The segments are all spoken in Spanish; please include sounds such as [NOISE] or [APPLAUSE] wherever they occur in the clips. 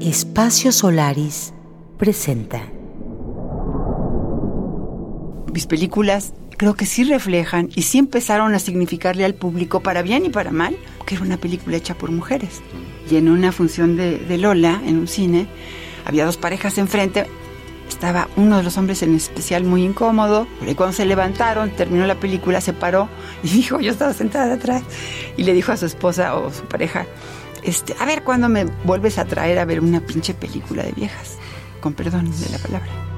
Espacio Solaris presenta. Mis películas creo que sí reflejan y sí empezaron a significarle al público, para bien y para mal, que era una película hecha por mujeres. Y en una función de, de Lola, en un cine, había dos parejas enfrente, estaba uno de los hombres en especial muy incómodo. Y cuando se levantaron, terminó la película, se paró y [LAUGHS] dijo, yo estaba sentada atrás, y le dijo a su esposa o su pareja, este, a ver cuándo me vuelves a traer a ver una pinche película de viejas, con perdón de la palabra.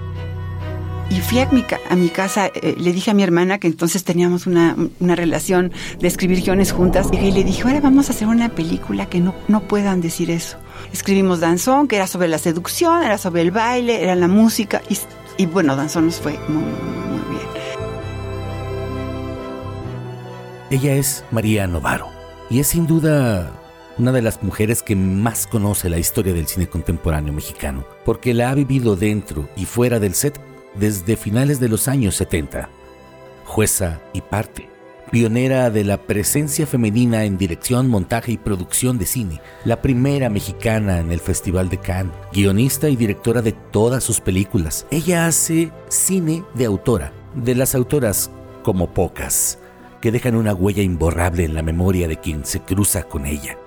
Y fui a mi, casa, eh, le dije a mi hermana que entonces teníamos una, una, relación de escribir guiones juntas, y le dije, ahora vamos a hacer una película que no, no puedan decir eso. Escribimos Danzón, que era sobre la seducción, era sobre el baile, era la música, y, y bueno, Danzón nos fue muy, muy bien. Ella es María Novaro, y es sin duda una de las mujeres que más conoce la historia del cine contemporáneo mexicano, porque la ha vivido dentro y fuera del set desde finales de los años 70. Jueza y parte, pionera de la presencia femenina en dirección, montaje y producción de cine, la primera mexicana en el Festival de Cannes, guionista y directora de todas sus películas. Ella hace cine de autora, de las autoras como pocas, que dejan una huella imborrable en la memoria de quien se cruza con ella.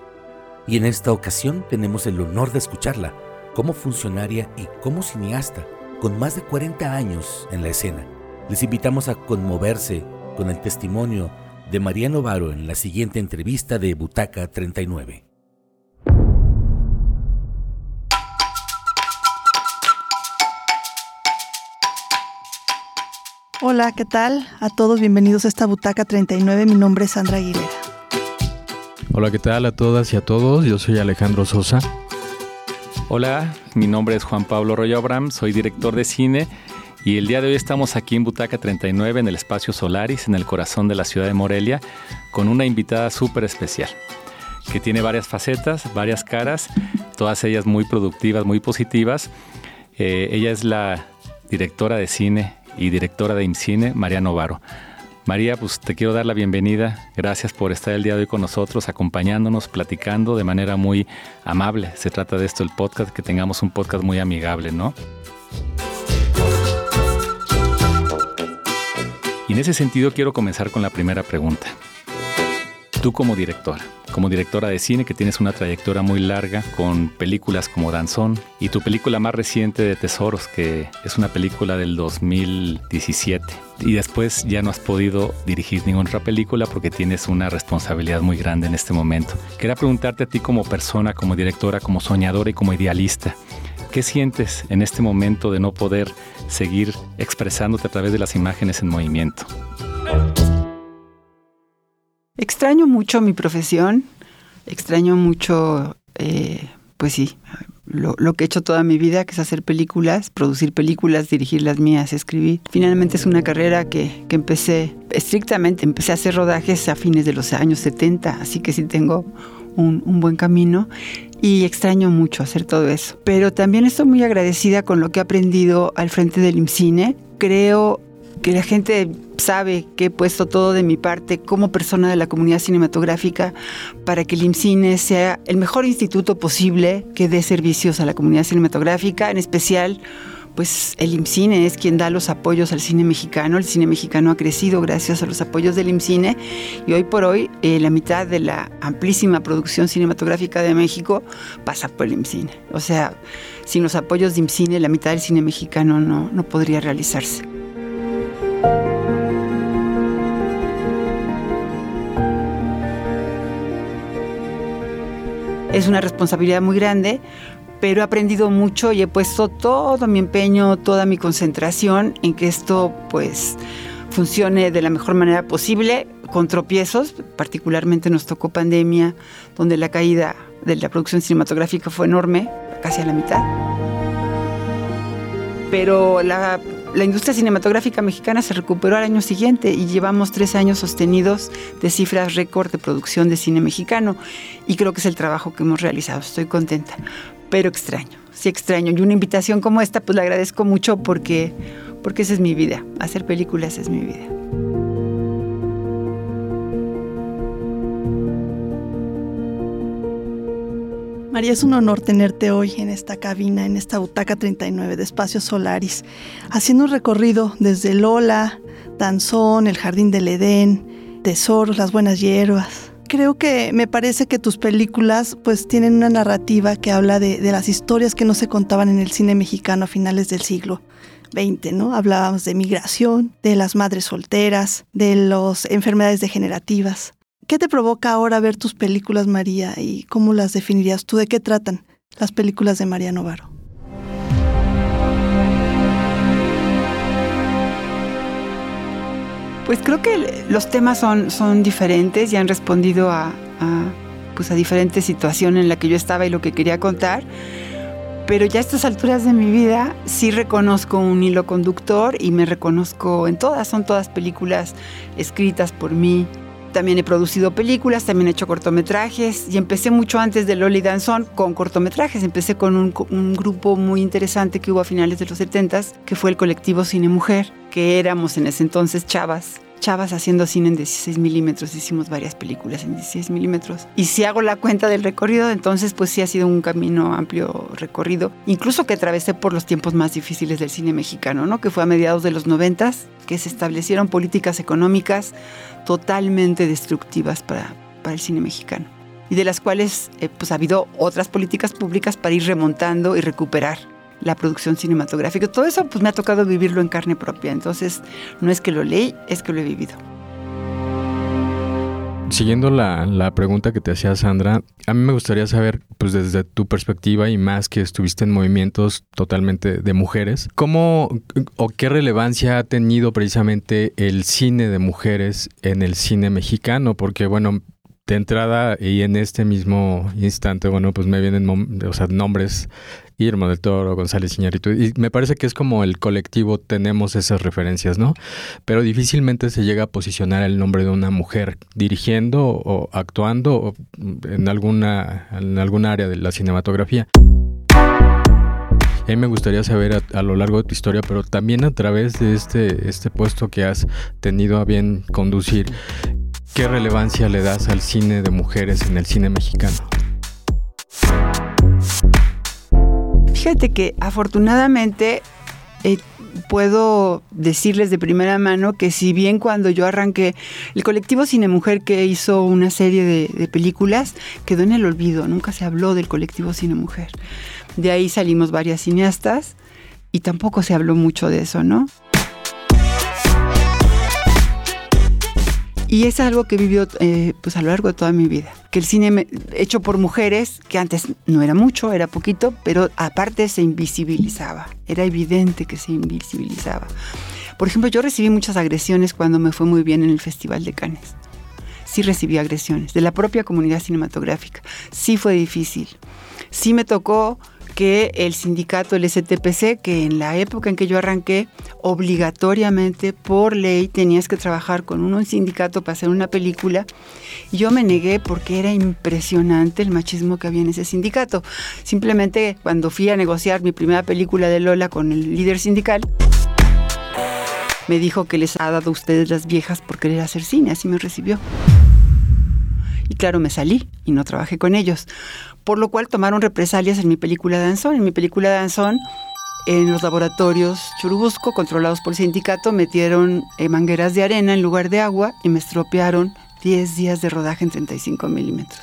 Y en esta ocasión tenemos el honor de escucharla como funcionaria y como cineasta con más de 40 años en la escena. Les invitamos a conmoverse con el testimonio de María Novaro en la siguiente entrevista de Butaca 39. Hola, ¿qué tal? A todos bienvenidos a esta Butaca 39. Mi nombre es Sandra Aguilera. Hola, ¿qué tal a todas y a todos? Yo soy Alejandro Sosa. Hola, mi nombre es Juan Pablo Royo Abram, soy director de cine y el día de hoy estamos aquí en Butaca 39 en el espacio Solaris, en el corazón de la ciudad de Morelia, con una invitada súper especial, que tiene varias facetas, varias caras, todas ellas muy productivas, muy positivas. Eh, ella es la directora de cine y directora de IMCINE, María Novaro. María, pues te quiero dar la bienvenida. Gracias por estar el día de hoy con nosotros, acompañándonos, platicando de manera muy amable. Se trata de esto, el podcast, que tengamos un podcast muy amigable, ¿no? Y en ese sentido quiero comenzar con la primera pregunta. Tú como directora, como directora de cine que tienes una trayectoria muy larga con películas como Danzón y tu película más reciente de Tesoros, que es una película del 2017. Y después ya no has podido dirigir ninguna otra película porque tienes una responsabilidad muy grande en este momento. Quería preguntarte a ti como persona, como directora, como soñadora y como idealista. ¿Qué sientes en este momento de no poder seguir expresándote a través de las imágenes en movimiento? Extraño mucho mi profesión, extraño mucho, eh, pues sí, lo, que he hecho toda mi vida, que es hacer películas, producir películas, dirigir las mías, escribir. Finalmente es una carrera que, que empecé estrictamente, empecé a hacer rodajes a fines de los años 70, así que sí tengo un, un, buen camino y extraño mucho hacer todo eso. Pero también estoy muy agradecida con lo que he aprendido al frente del IMCINE. Creo que la gente sabe que he puesto todo de mi parte como persona de la comunidad cinematográfica para que el IMCINE sea el mejor instituto posible que dé servicios a la comunidad cinematográfica, en especial pues el IMCINE es quien da los apoyos al cine mexicano. El cine mexicano ha crecido gracias a los apoyos del IMCINE y hoy por hoy eh, la mitad de la amplísima producción cinematográfica de México pasa por el IMCINE. O sea, sin los apoyos de IMCINE la mitad del cine mexicano no, no podría realizarse. Es una responsabilidad muy grande, pero he aprendido mucho y he puesto todo mi empeño, toda mi concentración en que esto pues funcione de la mejor manera posible, con tropiezos, particularmente nos tocó pandemia, donde la caída de la producción cinematográfica fue enorme, casi a la mitad. Pero la la industria cinematográfica mexicana se recuperó al año siguiente y llevamos tres años sostenidos de cifras récord de producción de cine mexicano y creo que es el trabajo que hemos realizado. Estoy contenta, pero extraño, sí extraño. Y una invitación como esta, pues la agradezco mucho porque, porque esa es mi vida. Hacer películas es mi vida. María, es un honor tenerte hoy en esta cabina, en esta butaca 39 de Espacios Solaris, haciendo un recorrido desde Lola, Danzón, el Jardín del Edén, Tesoros, Las Buenas Hierbas. Creo que me parece que tus películas pues tienen una narrativa que habla de, de las historias que no se contaban en el cine mexicano a finales del siglo 20, ¿no? Hablábamos de migración, de las madres solteras, de las enfermedades degenerativas. ¿Qué te provoca ahora ver tus películas, María, y cómo las definirías tú? ¿De qué tratan las películas de María Novaro? Pues creo que los temas son, son diferentes y han respondido a, a, pues a diferentes situaciones en la que yo estaba y lo que quería contar pero ya a estas alturas de mi vida sí reconozco un hilo conductor y me reconozco en todas, son todas películas escritas por mí. También he producido películas, también he hecho cortometrajes y empecé mucho antes de Loli Danzón con cortometrajes. Empecé con un, un, grupo muy interesante que hubo a finales de los 70 que fue el colectivo Cine Mujer, que éramos en ese entonces chavas chavas haciendo cine en 16 milímetros. Hicimos varias películas en 16 milímetros. Y si hago la cuenta del recorrido, entonces pues sí ha sido un camino amplio recorrido. Incluso que atravesé por los tiempos más difíciles del cine mexicano, ¿no? Que fue a mediados de los 90 que se establecieron políticas económicas totalmente destructivas para, para el cine mexicano. Y de las cuales eh, pues ha habido otras políticas públicas para ir remontando y recuperar la producción cinematográfica. Todo eso pues me ha tocado vivirlo en carne propia, entonces no es que lo leí, es que lo he vivido. Siguiendo la, la, pregunta que te hacía Sandra, a mí me gustaría saber, pues desde tu perspectiva y más que estuviste en movimientos totalmente de mujeres, ¿cómo o qué relevancia ha tenido precisamente el cine de mujeres en el cine mexicano? Porque bueno, de entrada y en este mismo instante, bueno, pues me vienen o sea, nombres Irma del Toro, González Iñárritu, y me parece que es como el colectivo tenemos esas referencias, ¿no? Pero difícilmente se llega a posicionar el nombre de una mujer dirigiendo o actuando en alguna, en alguna área de la cinematografía. A mí me gustaría saber a, a, lo largo de tu historia, pero también a través de este, este puesto que has tenido a bien conducir, ¿qué relevancia le das al cine de mujeres en el cine mexicano? Fíjate que afortunadamente eh, puedo decirles de primera mano que si bien cuando yo arranqué, el colectivo Cine Mujer que hizo una serie de, de, películas quedó en el olvido, nunca se habló del colectivo Cine Mujer. De ahí salimos varias cineastas y tampoco se habló mucho de eso, ¿no? Y es algo que vivió eh, pues a lo largo de toda mi vida. Que el cine hecho por mujeres, que antes no era mucho, era poquito, pero aparte se invisibilizaba. Era evidente que se invisibilizaba. Por ejemplo, yo recibí muchas agresiones cuando me fue muy bien en el Festival de Cannes. Sí recibí agresiones de la propia comunidad cinematográfica. Sí fue difícil. Sí me tocó que el sindicato, el STPC, que en la época en que yo arranqué, obligatoriamente por ley tenías que trabajar con un sindicato para hacer una película. Yo me negué porque era impresionante el machismo que había en ese sindicato. Simplemente cuando fui a negociar mi primera película de Lola con el líder sindical, me dijo que les ha dado a ustedes las viejas por querer hacer cine, así me recibió. Y claro, me salí y no trabajé con ellos. Por lo cual tomaron represalias en mi película Danzón. En mi película Danzón, en los laboratorios Churubusco, controlados por el sindicato, metieron eh, mangueras de arena en lugar de agua y me estropearon 10 días de rodaje en 35 milímetros.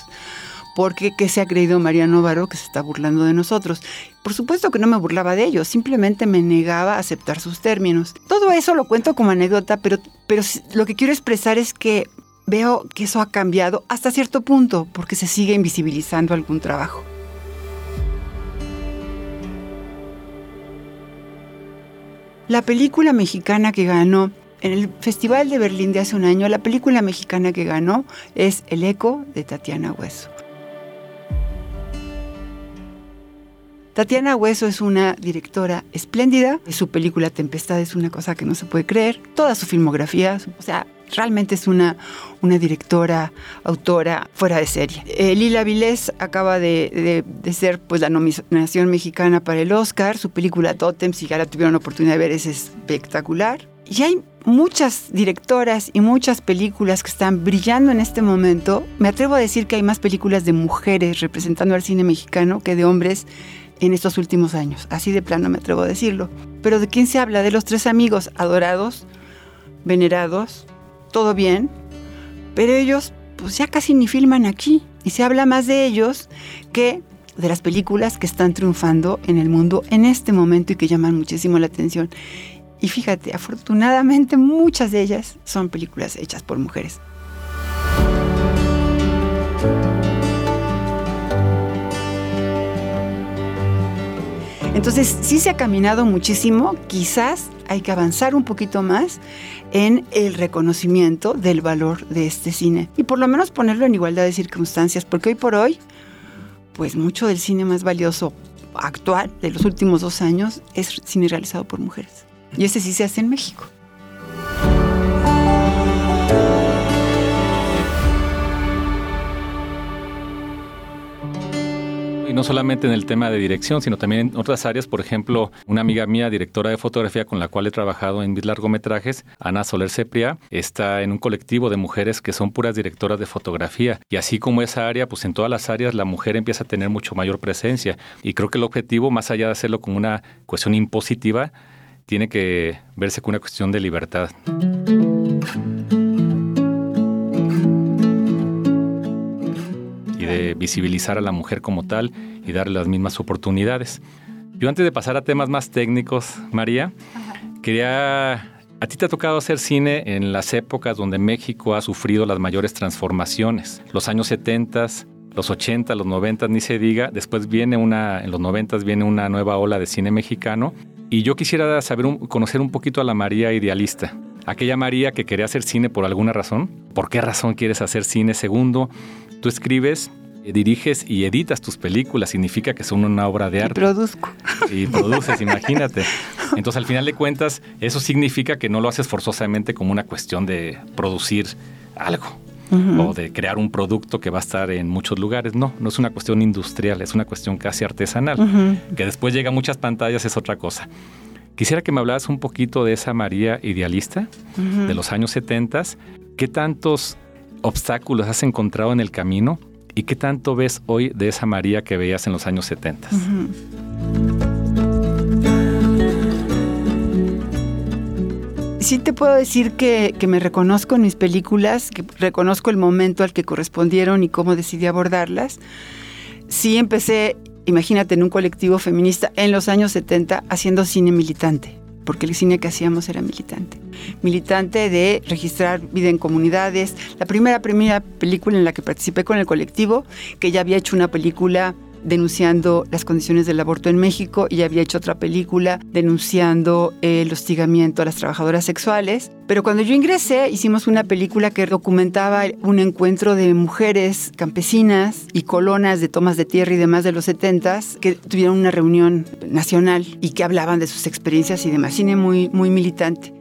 Porque ¿qué se ha creído María Novaro que se está burlando de nosotros? Por supuesto que no me burlaba de ellos, simplemente me negaba a aceptar sus términos. Todo eso lo cuento como anécdota, pero, pero lo que quiero expresar es que veo que eso ha cambiado hasta cierto punto porque se sigue invisibilizando algún trabajo. La película mexicana que ganó en el Festival de Berlín de hace un año, la película mexicana que ganó es El eco de Tatiana Hueso. Tatiana Hueso es una directora espléndida. Su película Tempestad es una cosa que no se puede creer. Toda su filmografía, o sea, realmente es una, una directora, autora fuera de serie. Eh, Lila Vilés acaba de, de, ser pues, la nominación mexicana para el Oscar. Su película Totem, si ya la tuvieron la oportunidad de ver, es espectacular. Y hay muchas directoras y muchas películas que están brillando en este momento. Me atrevo a decir que hay más películas de mujeres representando al cine mexicano que de hombres en estos últimos años. Así de plano me atrevo a decirlo. Pero ¿de quién se habla? De los tres amigos adorados, venerados, todo bien, pero ellos pues ya casi ni filman aquí. Y se habla más de ellos que de las películas que están triunfando en el mundo en este momento y que llaman muchísimo la atención. Y fíjate, afortunadamente muchas de ellas son películas hechas por mujeres. Entonces, sí se ha caminado muchísimo, quizás hay que avanzar un poquito más en el reconocimiento del valor de este cine y por lo menos ponerlo en igualdad de circunstancias, porque hoy por hoy, pues mucho del cine más valioso actual de los últimos dos años es cine realizado por mujeres. Y ese sí se hace en México. Y no solamente en el tema de dirección, sino también en otras áreas. Por ejemplo, una amiga mía, directora de fotografía con la cual he trabajado en mis largometrajes, Ana Soler Cepria, está en un colectivo de mujeres que son puras directoras de fotografía. Y así como esa área, pues en todas las áreas la mujer empieza a tener mucho mayor presencia. Y creo que el objetivo, más allá de hacerlo como una cuestión impositiva, tiene que verse como una cuestión de libertad. De visibilizar a la mujer como tal y darle las mismas oportunidades. Yo antes de pasar a temas más técnicos, María, quería... A ti te ha tocado hacer cine en las épocas donde México ha sufrido las mayores transformaciones. Los años 70, los 80, los 90, ni se diga. Después viene una, en los 90 viene una nueva ola de cine mexicano y yo quisiera saber, conocer un poquito a la María idealista. Aquella María que quería hacer cine por alguna razón. ¿Por qué razón quieres hacer cine? Segundo, tú escribes, eh, diriges y editas tus películas. Significa que son una obra de arte. Y produzco. Y produces, imagínate. Entonces, al final de cuentas, eso significa que no lo haces forzosamente como una cuestión de producir algo o de crear un producto que va a estar en muchos lugares. No, no es una cuestión industrial, es una cuestión casi artesanal. Que después llega a muchas pantallas es otra cosa. Quisiera que me hablaras un poquito de esa María idealista de los años 70. ¿Qué tantos obstáculos has encontrado en el camino y qué tanto ves hoy de esa María que veías en los años 70? sí te puedo decir que, me reconozco en mis películas, que reconozco el momento al que correspondieron y cómo decidí abordarlas. Sí empecé, imagínate, en un colectivo feminista en los años 70 haciendo cine militante, porque el cine que hacíamos era militante. Militante de registrar vida en comunidades. La primera, primera película en la que participé con el colectivo, que ya había hecho una película denunciando las condiciones del aborto en México y había hecho otra película denunciando el hostigamiento a las trabajadoras sexuales. Pero cuando yo ingresé hicimos una película que documentaba un encuentro de mujeres campesinas y colonas de tomas de tierra y demás de los 70 que tuvieron una reunión nacional y que hablaban de sus experiencias y demás. Cine muy, muy militante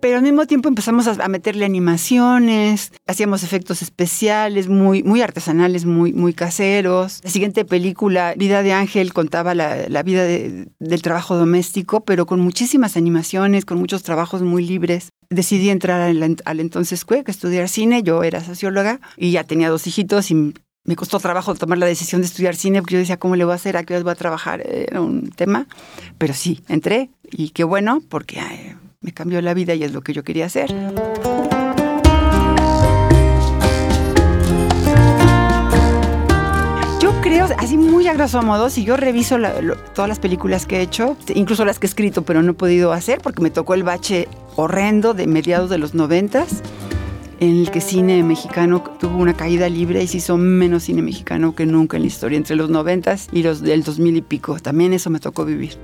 pero al mismo tiempo empezamos a, meterle animaciones, hacíamos efectos especiales muy, muy artesanales, muy, muy caseros. La siguiente película, Vida de Ángel, contaba la, vida del trabajo doméstico, pero con muchísimas animaciones, con muchos trabajos muy libres. Decidí entrar al, entonces CUEC, estudiar cine, yo era socióloga y ya tenía dos hijitos y me costó trabajo tomar la decisión de estudiar cine porque yo decía, ¿cómo le voy a hacer? ¿A qué hora voy a trabajar? Era un tema. Pero sí, entré y qué bueno porque me cambió la vida y es lo que yo quería hacer. Yo creo, así muy a grosso modo, si yo reviso todas las películas que he hecho, incluso las que he escrito pero no he podido hacer porque me tocó el bache horrendo de mediados de los noventas, en el que cine mexicano tuvo una caída libre y se hizo menos cine mexicano que nunca en la historia, entre los noventas y los del dos mil y pico. También eso me tocó vivir.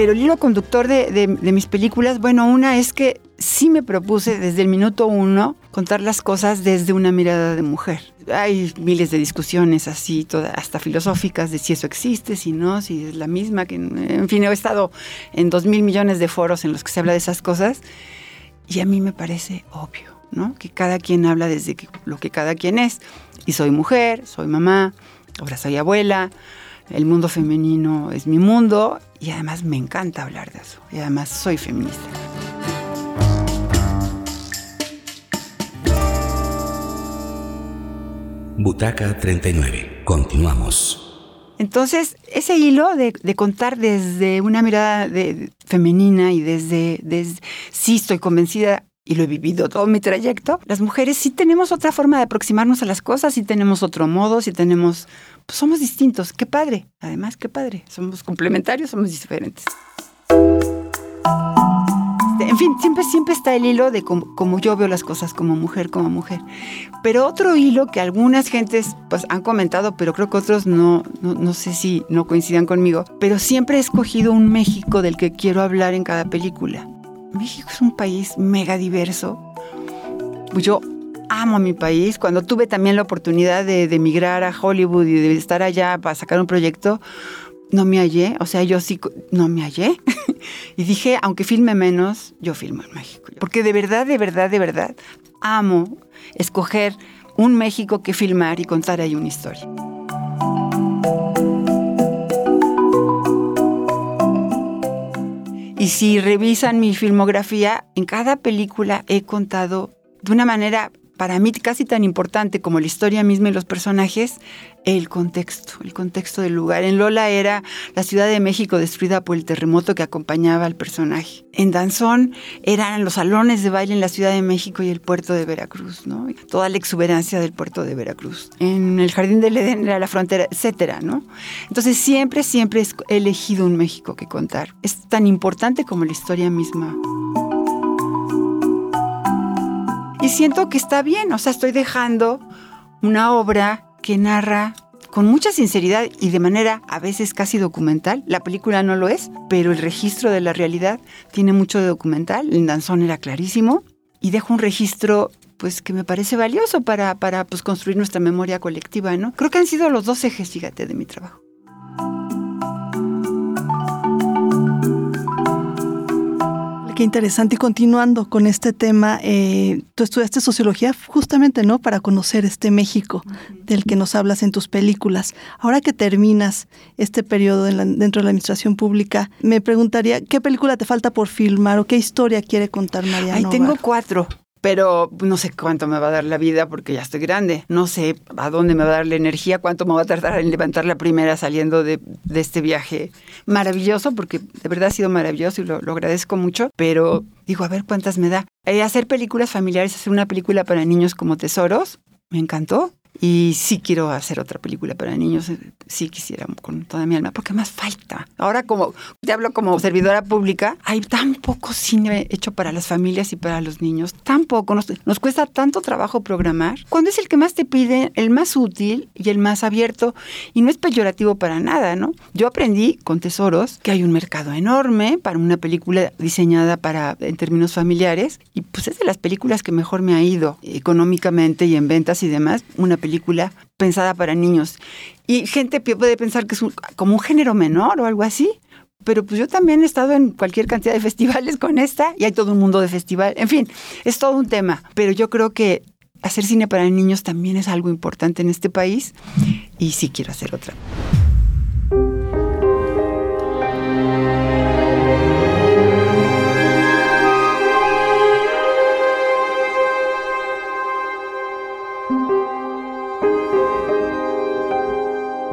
Pero el hilo conductor de, mis películas, bueno, una es que sí me propuse desde el minuto uno contar las cosas desde una mirada de mujer. Hay miles de discusiones así, hasta filosóficas, de si eso existe, si no, si es la misma. Que, en fin, he estado en dos mil millones de foros en los que se habla de esas cosas y a mí me parece obvio, ¿no? Que cada quien habla desde lo que cada quien es. Y soy mujer, soy mamá, ahora soy abuela, el mundo femenino es mi mundo y además me encanta hablar de eso. Y además soy feminista. Butaca 39. Continuamos. Entonces, ese hilo de, contar desde una mirada femenina y desde, desde, sí estoy convencida y lo he vivido todo mi trayecto, las mujeres sí tenemos otra forma de aproximarnos a las cosas, sí tenemos otro modo, sí tenemos, pues somos distintos, qué padre, además qué padre, somos complementarios, somos diferentes. En fin, siempre, siempre está el hilo de cómo, yo veo las cosas como mujer, como mujer. Pero otro hilo que algunas gentes pues, han comentado, pero creo que otros no, no, no sé si no coincidan conmigo, pero siempre he escogido un México del que quiero hablar en cada película. México es un país mega diverso. Yo amo mi país. Cuando tuve también la oportunidad de, emigrar a Hollywood y de estar allá para sacar un proyecto, no me hallé. O sea, yo sí, no me hallé. [LAUGHS] y dije, aunque filme menos, yo filmo en México. Porque de verdad, de verdad, de verdad, amo escoger un México que filmar y contar ahí una historia. Y si revisan mi filmografía, en cada película he contado de una manera para mí casi tan importante como la historia misma y los personajes, el contexto, el contexto del lugar. En Lola era la Ciudad de México destruida por el terremoto que acompañaba al personaje. En Danzón eran los salones de baile en la Ciudad de México y el puerto de Veracruz, ¿no? Toda la exuberancia del puerto de Veracruz. En el Jardín del Edén era la frontera, etcétera, ¿no? Entonces siempre, siempre he elegido un México que contar. Es tan importante como la historia misma. Y siento que está bien, o sea, estoy dejando una obra que narra con mucha sinceridad y de manera a veces casi documental. La película no lo es, pero el registro de la realidad tiene mucho de documental. El danzón era clarísimo y dejo un registro pues que me parece valioso para, para pues, construir nuestra memoria colectiva, ¿no? Creo que han sido los dos ejes, fíjate, de mi trabajo. Interesante. Y continuando con este tema, eh, tú estudiaste sociología justamente, ¿no? Para conocer este México del que nos hablas en tus películas. Ahora que terminas este periodo dentro de la administración pública, me preguntaría, ¿qué película te falta por filmar o qué historia quiere contar Mariana? Ahí tengo cuatro pero no sé cuánto me va a dar la vida porque ya estoy grande. No sé a dónde me va a dar la energía, cuánto me va a tardar en levantar la primera saliendo de, este viaje maravilloso, porque de verdad ha sido maravilloso y lo, agradezco mucho, pero digo, a ver cuántas me da. Eh, hacer películas familiares, hacer una película para niños como tesoros, me encantó. Y sí quiero hacer otra película para niños, eh, sí quisiera con toda mi alma, porque más falta. Ahora como te hablo como servidora pública, hay tan poco cine hecho para las familias y para los niños, tan poco, nos, nos cuesta tanto trabajo programar. Cuando es el que más te pide, el más útil y el más abierto, y no es peyorativo para nada, ¿no? Yo aprendí con Tesoros que hay un mercado enorme para una película diseñada para en términos familiares, y pues es de las películas que mejor me ha ido económicamente y en ventas y demás, una película pensada para niños. Y gente puede pensar que es como un género menor o algo así. Pero pues yo también he estado en cualquier cantidad de [LAUGHS] festivales con esta y hay todo un mundo de festival. En fin, es todo un tema. Pero yo creo que hacer cine para niños también es algo importante en este país y sí quiero hacer otra.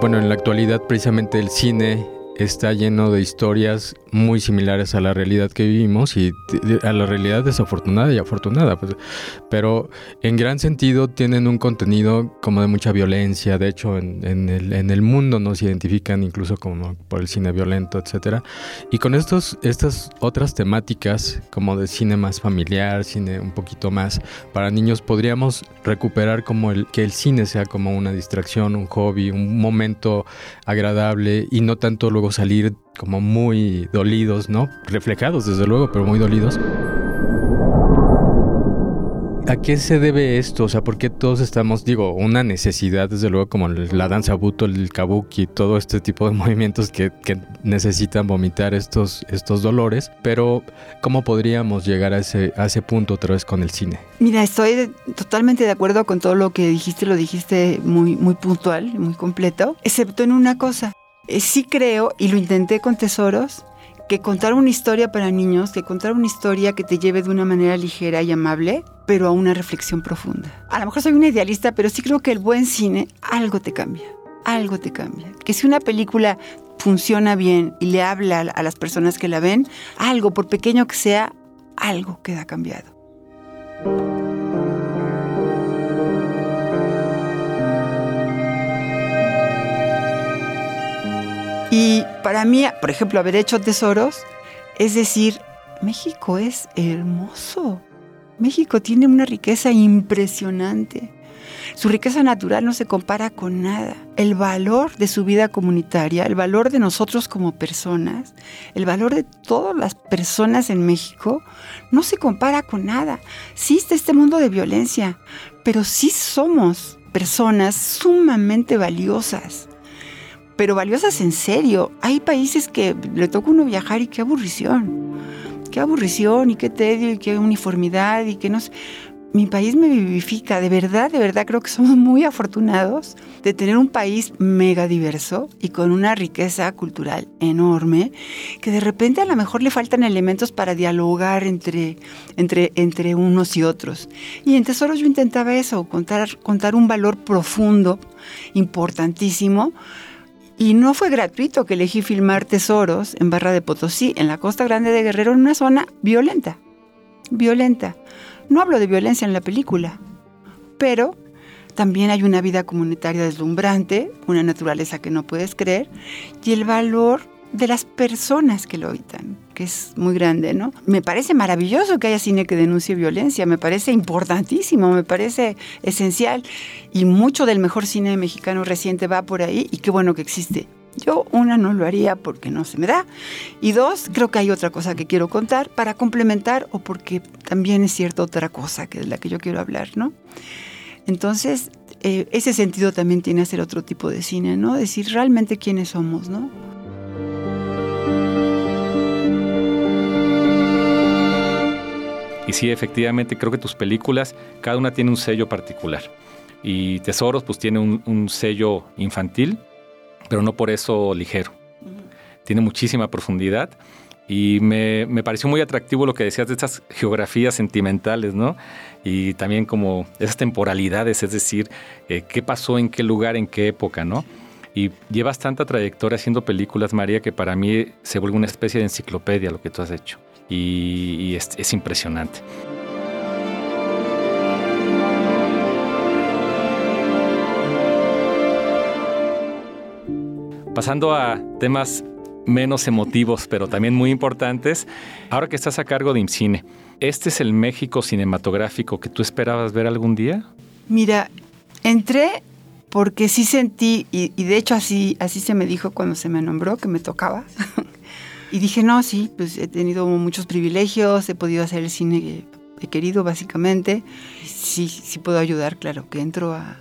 Bueno, en la actualidad precisamente el cine está lleno de historias muy similares a la realidad que vivimos y a la realidad desafortunada y afortunada. Pues, pero en gran sentido tienen un contenido como de mucha violencia. De hecho, en, el, en el, mundo nos identifican incluso como por el cine violento, etc. Y con estos, estas otras temáticas, como de cine más familiar, cine un poquito más para niños, podríamos recuperar como el, que el cine sea como una distracción, un hobby, un momento agradable y no tanto luego salir como muy dolidos, ¿no? Reflejados desde luego, pero muy dolidos. ¿A qué se debe esto? O sea, ¿por qué todos estamos, digo, una necesidad, desde luego, como la danza buto, el kabuki, todo este tipo de [LAUGHS] movimientos que, necesitan vomitar estos, estos dolores? Pero, ¿cómo podríamos llegar a ese, a ese punto otra vez con el cine? Mira, estoy totalmente de acuerdo con todo lo que dijiste, lo dijiste muy, muy puntual, muy completo, excepto en una cosa sí creo, y lo intenté con Tesoros, que contar una historia para niños, que contar una historia que te lleve de una manera ligera y amable, pero a una reflexión profunda. A lo mejor soy una idealista, pero sí creo que el buen cine algo te cambia, algo te cambia. Que si una película funciona bien y le habla a las personas que la ven, algo, por pequeño que sea, algo queda cambiado. Y para mí, por ejemplo, haber hecho tesoros, es decir, México es hermoso. México tiene una riqueza impresionante. Su riqueza natural no se compara con nada. El valor de su vida comunitaria, el valor de nosotros como personas, el valor de todas las personas en México, no se compara con nada. Sí está este mundo de violencia, pero sí somos personas sumamente valiosas pero valiosas en serio. Hay países que le toca uno viajar y qué aburrición. Qué aburrición y qué tedio y qué uniformidad y qué no sé. Mi país me vivifica, de verdad, de verdad creo que somos muy afortunados de tener un país mega diverso y con una riqueza cultural enorme, que de repente a lo mejor le faltan elementos para dialogar entre, entre, entre unos y otros. Y en Tesoros yo intentaba eso, contar, contar un valor profundo, importantísimo, y no fue gratuito que elegí filmar tesoros en Barra de Potosí, en la costa grande de Guerrero, en una zona violenta. Violenta. No hablo de violencia en la película, pero también hay una vida comunitaria deslumbrante, una naturaleza que no puedes creer, y el valor de las personas que lo habitan, que es muy grande, ¿no? Me parece maravilloso que haya cine que denuncie violencia, me parece importantísimo, me parece esencial y mucho del mejor cine mexicano reciente va por ahí y qué bueno que existe. Yo una no lo haría porque no se me da y dos creo que hay otra cosa que quiero contar para complementar o porque también es cierta otra cosa que de la que yo quiero hablar, ¿no? Entonces eh, ese sentido también tiene ser otro tipo de cine, ¿no? Decir realmente quiénes somos, ¿no? Y sí, efectivamente, creo que tus películas, cada una tiene un sello particular. Y Tesoros, pues tiene un, sello infantil, pero no por eso ligero. Tiene muchísima profundidad. Y me, pareció muy atractivo lo que decías de estas geografías sentimentales, ¿no? Y también como esas temporalidades, es decir, eh, qué pasó en qué lugar, en qué época, ¿no? Y llevas tanta trayectoria haciendo películas, María, que para mí se vuelve una especie de enciclopedia lo que tú has hecho y, es, impresionante. Pasando a temas menos emotivos, pero también muy importantes. Ahora que estás a cargo de IMCINE, ¿este es el México cinematográfico que tú esperabas ver algún día? Mira, entré porque sí sentí, y, y, de hecho así, así se me dijo cuando se me nombró que me tocaba, [LAUGHS] Y dije, no, sí, pues he tenido muchos privilegios, he podido hacer el cine que he querido básicamente. Sí, sí puedo ayudar, claro, que entro a,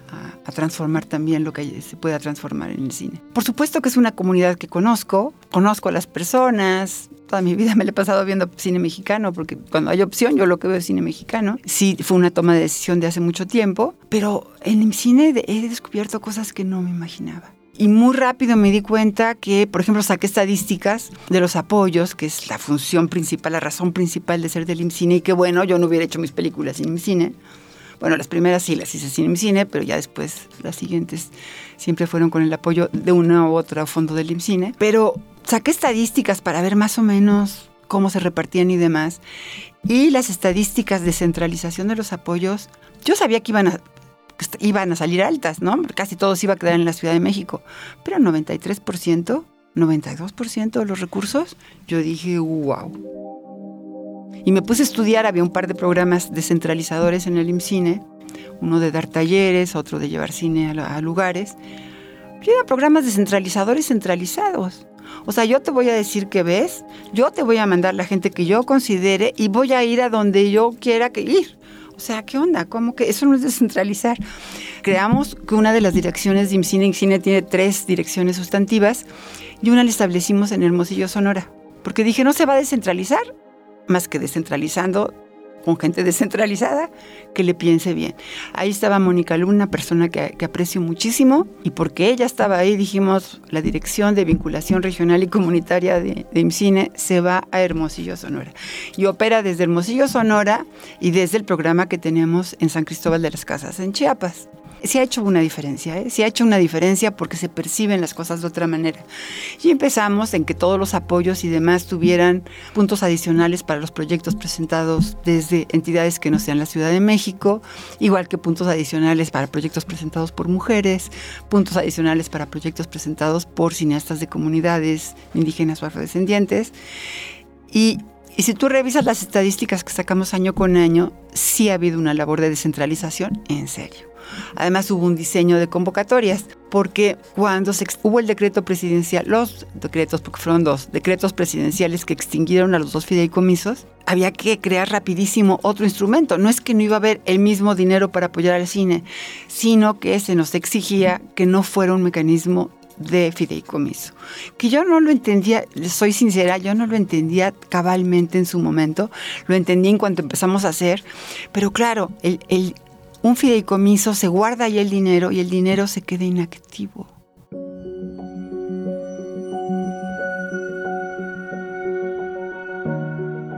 transformar también lo que se pueda transformar en el cine. Por supuesto que es una comunidad que conozco, conozco a las personas, toda mi vida me la he pasado viendo cine mexicano, porque cuando hay opción yo lo que veo es cine mexicano. Sí, fue una toma de decisión de hace mucho tiempo, pero en el cine he descubierto cosas que no me imaginaba. Y muy rápido me di cuenta que, por ejemplo, saqué estadísticas de los apoyos, que es la función principal, la razón principal de ser del IMCINE, y que bueno, yo no hubiera hecho mis películas sin IMCINE. Bueno, las primeras sí las hice sin IMCINE, pero ya después las siguientes siempre fueron con el apoyo de una u otra fondo del IMCINE. Pero saqué estadísticas para ver más o menos cómo se repartían y demás. Y las estadísticas de centralización de los apoyos, yo sabía que iban a iban a salir altas, ¿no? Casi todos iba a quedar en la Ciudad de México. Pero 93%, 92% de los recursos, yo dije, wow. Y me puse a estudiar, había un par de programas descentralizadores en el IMCINE, uno de dar talleres, otro de llevar cine a, lugares. Y eran programas descentralizadores centralizados. O sea, yo te voy a decir qué ves, yo te voy a mandar la gente que yo considere y voy a ir a donde yo quiera que ir. O sea, ¿qué onda? ¿Cómo que eso no es descentralizar? Creamos que una de las direcciones de IMCINE, IMCINE tiene tres direcciones sustantivas y una la establecimos en Hermosillo, Sonora. Porque dije, no se va a descentralizar más que descentralizando con gente descentralizada que le piense bien. Ahí estaba Mónica Luna, persona que, aprecio muchísimo, y porque ella estaba ahí, dijimos, la Dirección de Vinculación Regional y Comunitaria de, de IMCINE se va a Hermosillo, Sonora. Y opera desde Hermosillo, Sonora, y desde el programa que tenemos en San Cristóbal de las Casas, en Chiapas sí ha hecho una diferencia, ¿eh? sí ha hecho una diferencia porque se perciben las cosas de otra manera. Y empezamos en que todos los apoyos y demás tuvieran puntos adicionales para los proyectos presentados desde entidades que no sean la Ciudad de México, igual que puntos adicionales para proyectos presentados por mujeres, puntos adicionales para proyectos presentados por cineastas de comunidades indígenas o afrodescendientes. Y y si tú revisas las estadísticas que sacamos año con año, sí ha habido una labor de descentralización en serio. Además hubo un diseño de convocatorias, porque cuando se hubo el decreto presidencial, los decretos, porque fueron dos, decretos presidenciales que extinguieron a los dos fideicomisos, había que crear rapidísimo otro instrumento. No es que no iba a haber el mismo dinero para apoyar al cine, sino que se nos exigía que no fuera un mecanismo de fideicomiso. Que yo no lo entendía, soy sincera, yo no lo entendía cabalmente en su momento, lo entendí en cuanto empezamos a hacer, pero claro, el, el un fideicomiso, se guarda ahí el dinero y el dinero se queda inactivo.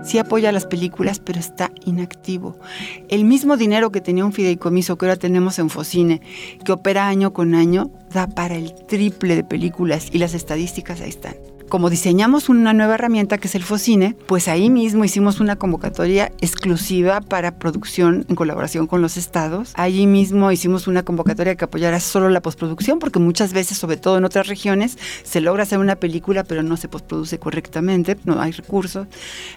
sí apoya las películas, pero está inactivo. El mismo dinero que tenía un fideicomiso que ahora tenemos en Focine, que opera año con año, da para el triple de películas y las estadísticas ahí están como diseñamos una nueva herramienta que es el Focine, pues ahí mismo hicimos una convocatoria exclusiva para producción en colaboración con los estados. Allí mismo hicimos una convocatoria que apoyara solo la postproducción, porque muchas veces, sobre todo en otras regiones, se logra hacer una película, pero no se postproduce correctamente, no hay recursos.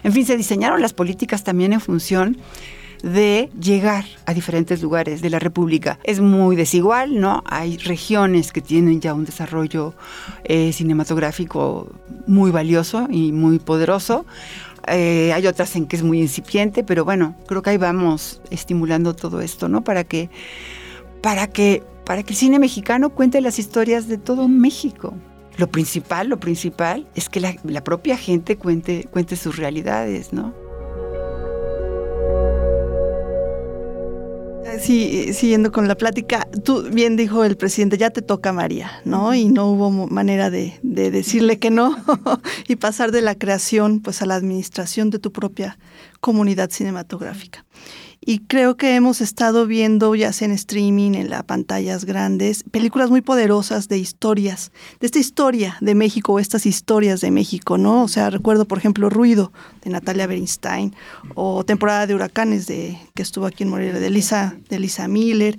En fin, se diseñaron las políticas también en función de llegar a diferentes lugares de la República. Es muy desigual, ¿no? Hay regiones que tienen ya un desarrollo eh, cinematográfico muy valioso y muy poderoso. Eh, hay otras en que es muy incipiente, pero bueno, creo que ahí vamos estimulando todo esto, ¿no? Para que, para que, para que el cine mexicano cuente las historias de todo México. Lo principal, lo principal es que la, la propia gente cuente, cuente sus realidades, ¿no? Sí, siguiendo con la plática, tú bien dijo el presidente, ya te toca María, ¿no? Y no hubo manera de, de decirle que no [LAUGHS] y pasar de la creación pues a la administración de tu propia comunidad cinematográfica. Y creo que hemos estado viendo, ya sea en streaming, en las pantallas grandes, películas muy poderosas de historias, de esta historia de México, estas historias de México, ¿no? O sea, recuerdo, por ejemplo, Ruido, de Natalia Bernstein, o Temporada de Huracanes, de, que estuvo aquí en Morelia, de Lisa, de Lisa Miller.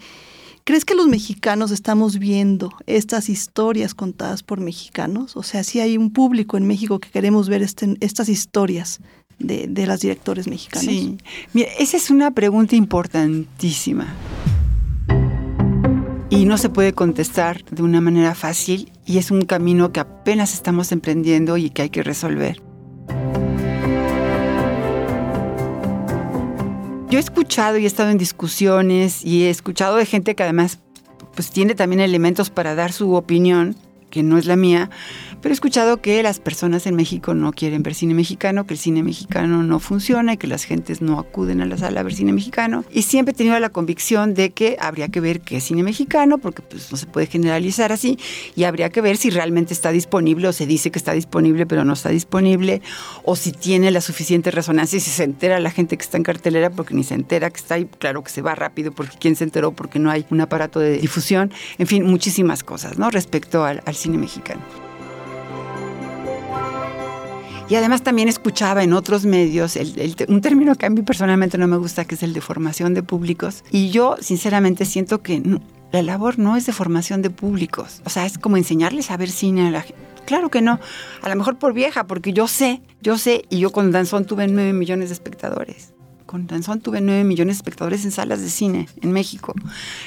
¿Crees que los mexicanos estamos viendo estas historias contadas por mexicanos? O sea, si hay un público en México que queremos ver este, estas historias de, de las directores mexicanos? Sí, Mira, esa es una pregunta importantísima. Y no se puede contestar de una manera fácil y es un camino que apenas estamos emprendiendo y que hay que resolver. Yo he escuchado y he estado en discusiones y he escuchado de gente que además pues tiene también elementos para dar su opinión, que no es la mía, pero he escuchado que las personas en México no quieren ver cine mexicano, que el cine mexicano no funciona y que las gentes no acuden a la sala a ver cine mexicano. Y siempre he tenido la convicción de que habría que ver qué es cine mexicano, porque pues no se puede generalizar así, y habría que ver si realmente está disponible o se dice que está disponible pero no está disponible, o si tiene la suficiente resonancia y si se entera la gente que está en cartelera porque ni se entera que está ahí, claro que se va rápido porque quién se enteró porque no hay un aparato de difusión, en fin, muchísimas cosas, ¿no? Respecto al, al cine mexicano. Y además también escuchaba en otros medios un término que a mí personalmente no me gusta, que es el de formación de públicos. Y yo sinceramente siento que la labor no es de formación de públicos. O sea, es como enseñarles a ver cine a la gente. Claro que no. A lo mejor por vieja, porque yo sé, yo sé, y yo con Danzón tuve nueve millones de espectadores. Con Danzón tuve nueve millones de espectadores en salas de cine en México.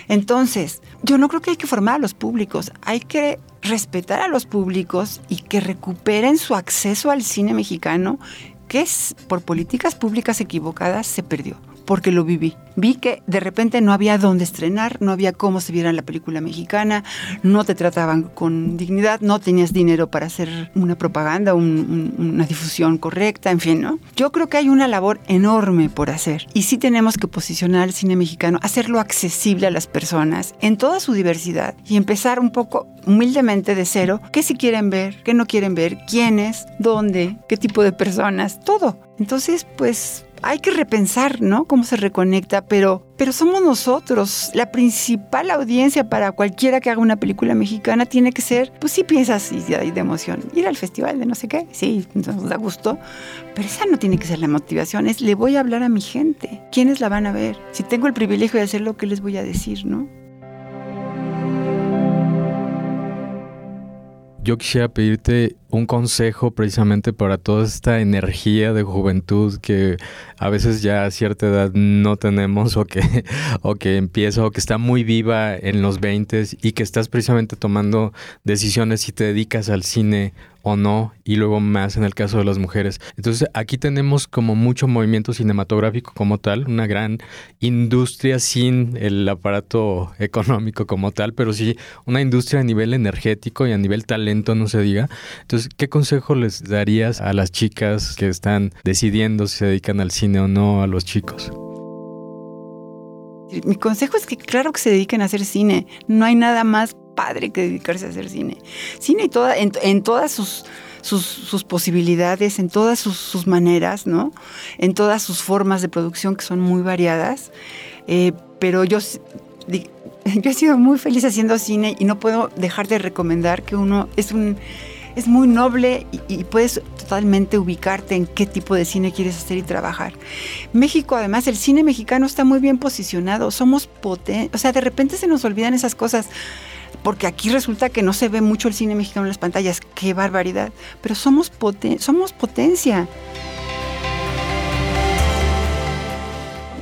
Entonces, yo no creo que hay que formar a los públicos. Hay que respetar a los públicos y que recuperen su acceso al cine mexicano, que es por políticas públicas equivocadas se perdió. Porque lo viví. Vi que de repente no había dónde estrenar, no había cómo se viera la película mexicana, no te trataban con dignidad, no tenías dinero para hacer una propaganda, una difusión correcta, en fin, ¿no? Yo creo que hay una labor enorme por hacer y sí tenemos que posicionar el cine mexicano, hacerlo accesible a las personas en toda su diversidad y empezar un poco humildemente de cero, qué si quieren ver, qué no quieren ver, quiénes, dónde, qué tipo de personas, todo. Entonces, pues hay que repensar, ¿no? Cómo se reconecta, pero, pero somos nosotros. La principal audiencia para cualquiera que haga una película mexicana tiene que ser, pues sí piensas y de, emoción. Ir al festival de no sé qué, sí, nos da gusto, pero esa no tiene que ser la motivación, es le voy a hablar a mi gente. ¿Quiénes la van a ver? Si tengo el privilegio de hacerlo, ¿qué les voy a decir, no? Yo quisiera pedirte un consejo precisamente para toda esta energía de juventud que a veces ya a cierta edad no tenemos o que, [LAUGHS] o que empieza o que está muy viva en los 20 y que estás precisamente tomando decisiones si te dedicas al cine o no, y luego más en el caso de las mujeres. Entonces aquí tenemos como mucho movimiento cinematográfico como tal, una gran industria sin el aparato [LAUGHS] económico como tal, pero sí una industria a nivel energético y a nivel talento, no se diga. Entonces, ¿qué consejo les darías a las chicas que están decidiendo si se dedican al cine o no, a los chicos? Mi consejo es que claro que se dediquen a hacer cine. No hay nada más padre que dedicarse a hacer cine. Cine en, todas sus, posibilidades, en todas sus, maneras, ¿no? En todas sus formas de producción que son muy variadas. Eh, pero [LAUGHS] yo he sido muy feliz haciendo cine y no puedo dejar de recomendar que uno es un es muy noble y, puedes totalmente ubicarte en qué tipo de cine quieres hacer y trabajar. México, además, el cine mexicano está muy bien posicionado. Somos potentes. O sea, de repente se nos olvidan esas cosas. Porque aquí resulta que no se ve mucho el cine mexicano en las pantallas. ¡Qué barbaridad! Pero somos, somos potencia.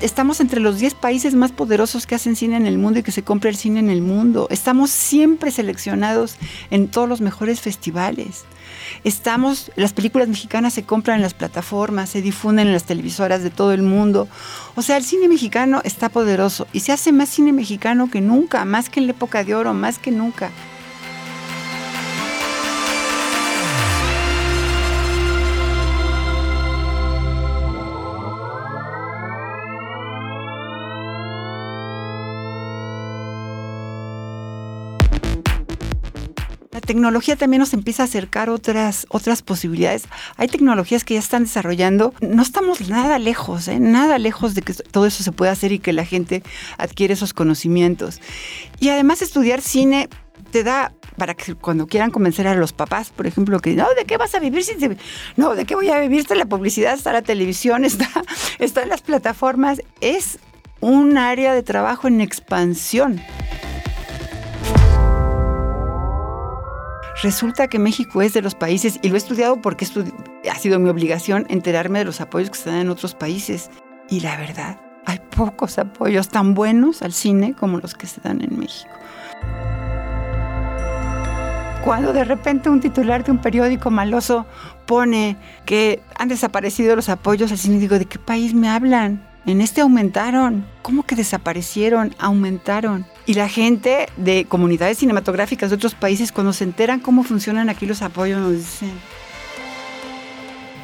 Estamos entre los 10 países más poderosos que hacen cine en el mundo y que se compra el cine en el mundo. Estamos siempre seleccionados en todos los mejores festivales. Estamos, las películas mexicanas se compran en las plataformas, se difunden en las televisoras de todo el mundo. O sea, el cine mexicano está poderoso y se hace más cine mexicano que nunca, más que en la época de oro, más que nunca. Tecnología también nos empieza a acercar otras, otras posibilidades. Hay tecnologías que ya están desarrollando. No estamos nada lejos, ¿eh? nada lejos de que todo eso se pueda hacer y que la gente adquiere esos conocimientos. Y además estudiar cine te da para que cuando quieran convencer a los papás, por ejemplo, que no, ¿de qué vas a vivir? Si no, ¿de qué voy a vivir? Está la publicidad, está la televisión, [LAUGHS] está, está en las plataformas. Es un área de trabajo en expansión. Resulta que México es de los países, y lo he estudiado porque ha sido mi obligación enterarme de los apoyos que se dan en otros países. Y la verdad, hay pocos apoyos tan buenos al cine como los que se dan en México. Cuando de repente un titular de un periódico maloso pone que han desaparecido los apoyos al cine, digo, ¿de qué país me hablan? En este aumentaron. ¿Cómo que desaparecieron? Aumentaron. Y la gente de comunidades cinematográficas de otros países, cuando se enteran cómo funcionan aquí los apoyos, nos dicen,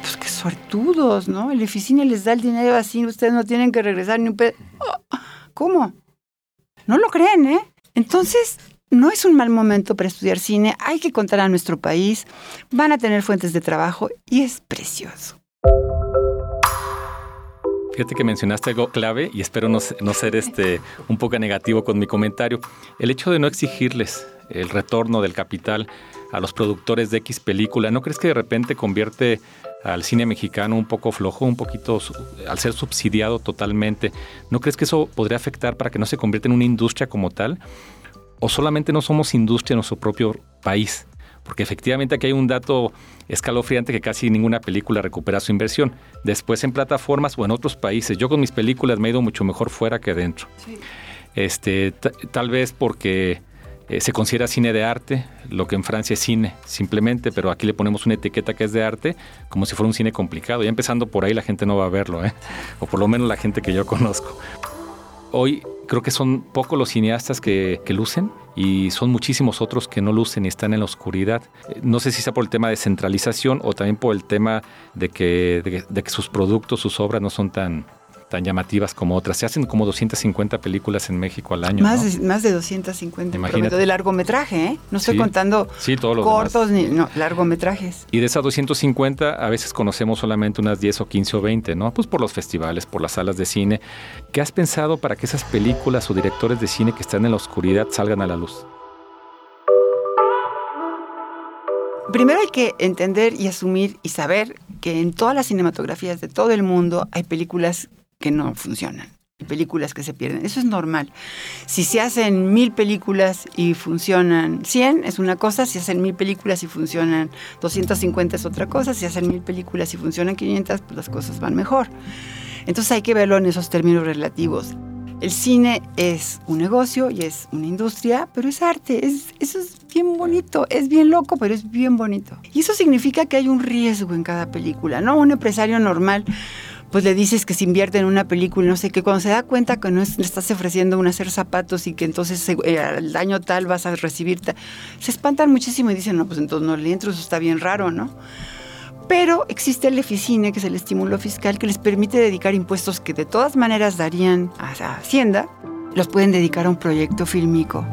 pues qué suertudos, ¿no? El oficina les da el dinero así, ustedes no tienen que regresar ni un pedo. Oh, ¿Cómo? No lo creen, ¿eh? Entonces, no es un mal momento para estudiar cine, hay que contar a nuestro país, van a tener fuentes de trabajo y es precioso. Fíjate que mencionaste algo clave y espero no, ser este, un poco negativo con mi comentario. El hecho de no exigirles el retorno del capital a los productores de X película, ¿no crees que de repente convierte al cine mexicano un poco flojo, un poquito al ser subsidiado totalmente? ¿No crees que eso podría afectar para que no se convierta en una industria como tal? ¿O solamente no somos industria en nuestro propio país? Porque efectivamente aquí hay un dato escalofriante que casi ninguna película recupera su inversión. Después en plataformas o en otros países. Yo con mis películas me he ido mucho mejor fuera que dentro. Este, tal vez porque eh, se considera cine de arte, lo que en Francia es cine simplemente, pero aquí le ponemos una etiqueta que es de arte, como si fuera un cine complicado. Ya empezando por ahí la gente no va a verlo, ¿eh? o por lo menos la gente que yo conozco. Hoy creo que son pocos los cineastas que, lucen y son muchísimos otros que no lucen y están en la oscuridad. No sé si sea por el tema de centralización o también por el tema de que, de que sus productos, sus obras no son tan, tan llamativas como otras. Se hacen como 250 películas en México al año. Más, de, más de 250 Imagínate. de largometraje, ¿eh? No estoy contando cortos ni no, largometrajes. Y de esas 250 a veces conocemos solamente unas 10 o 15 o 20, ¿no? Pues por los festivales, por las salas de cine. ¿Qué has pensado para que esas películas o directores de cine que están en la oscuridad salgan a la luz? Primero hay que entender y asumir y saber que en todas las cinematografías de todo el mundo hay películas que no funcionan películas que se pierden. Eso es normal. Si se hacen mil películas y funcionan 100 es una cosa, si hacen mil películas y funcionan 250 es otra cosa, si hacen mil películas y funcionan 500, pues las cosas van mejor. Entonces hay que verlo en esos términos relativos. El cine es un negocio y es una industria, pero es arte, es, eso es bien bonito, es bien loco, pero es bien bonito. Y eso significa que hay un riesgo en cada película, ¿no? Un empresario normal pues le dices que se invierte en una película, no sé qué, cuando se da cuenta que no le estás ofreciendo un hacer zapatos y que entonces el eh, daño tal vas a recibir, se espantan muchísimo y dicen, no, pues entonces no le entro, eso está bien raro, ¿no? Pero existe el EFICINE, que es el estímulo fiscal, que les permite dedicar impuestos que de todas maneras darían a Hacienda, los pueden dedicar a un proyecto fílmico.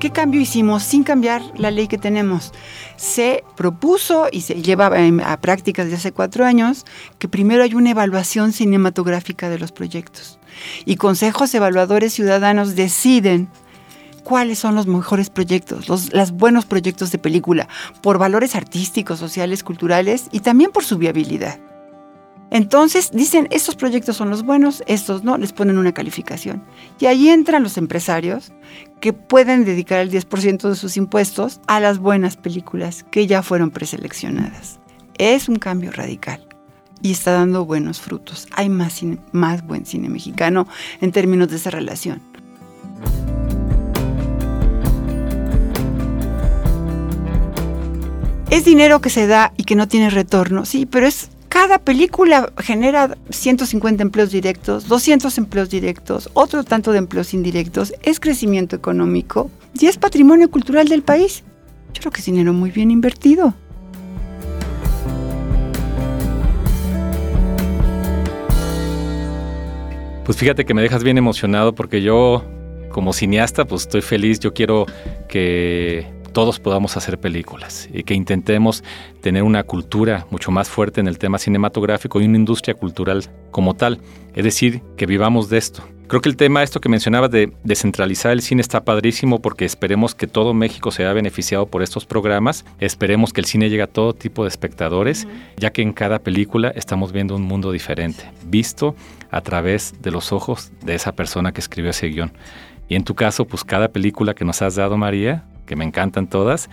¿Qué cambio hicimos sin cambiar la ley que tenemos? Se propuso y se lleva a prácticas desde hace cuatro años que primero hay una evaluación cinematográfica de los proyectos y consejos evaluadores ciudadanos deciden cuáles son los mejores proyectos, los, los buenos proyectos de película, por valores artísticos, sociales, culturales y también por su viabilidad. Entonces dicen, estos proyectos son los buenos, estos no, les ponen una calificación. Y ahí entran los empresarios que pueden dedicar el 10% de sus impuestos a las buenas películas que ya fueron preseleccionadas. Es un cambio radical y está dando buenos frutos. Hay más, más buen cine mexicano en términos de esa relación. Es dinero que se da y que no tiene retorno, sí, pero es cada película genera 150 empleos directos, 200 empleos directos, otro tanto de empleos indirectos, es crecimiento económico y es patrimonio cultural del país. Yo creo que es dinero muy bien invertido. Pues fíjate que me dejas bien emocionado porque yo como cineasta pues estoy feliz, yo quiero que todos podamos hacer películas y que intentemos tener una cultura mucho más fuerte en el tema cinematográfico y una industria cultural como tal. Es decir, que vivamos de esto. Creo que el tema, esto que mencionabas de descentralizar el cine está padrísimo porque esperemos que todo México sea beneficiado por estos programas. Esperemos que el cine llegue a todo tipo de espectadores, ya que en cada película estamos viendo un mundo diferente, visto a través de los ojos de esa persona que escribió ese guion. Y en tu caso, pues cada película que nos has dado, María, que me encantan todas,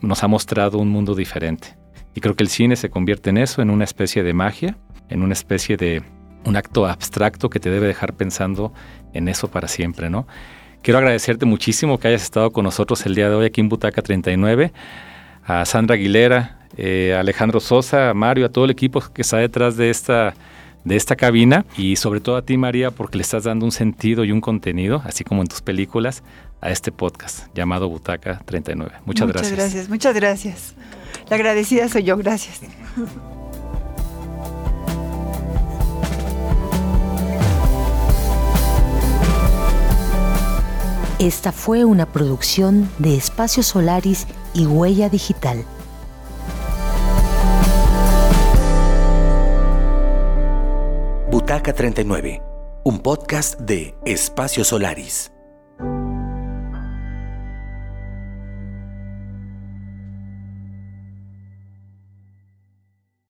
nos ha mostrado un mundo diferente. Y creo que el cine se convierte en eso, en una especie de magia, en una especie de un acto abstracto que te debe dejar pensando en eso para siempre, ¿no? Quiero agradecerte muchísimo que hayas estado con nosotros el día de hoy aquí en Butaca 39, a Sandra Aguilera, eh, a Alejandro Sosa, a Mario, a todo el equipo que está detrás de esta de esta cabina y sobre todo a ti María porque le estás dando un sentido y un contenido, así como en tus películas, a este podcast llamado Butaca 39. Muchas, gracias. Muchas gracias, muchas gracias. La agradecida soy yo, gracias. Esta fue una producción de Espacio Solaris y Huella Digital. Butaca 39, un podcast de Espacio Solaris.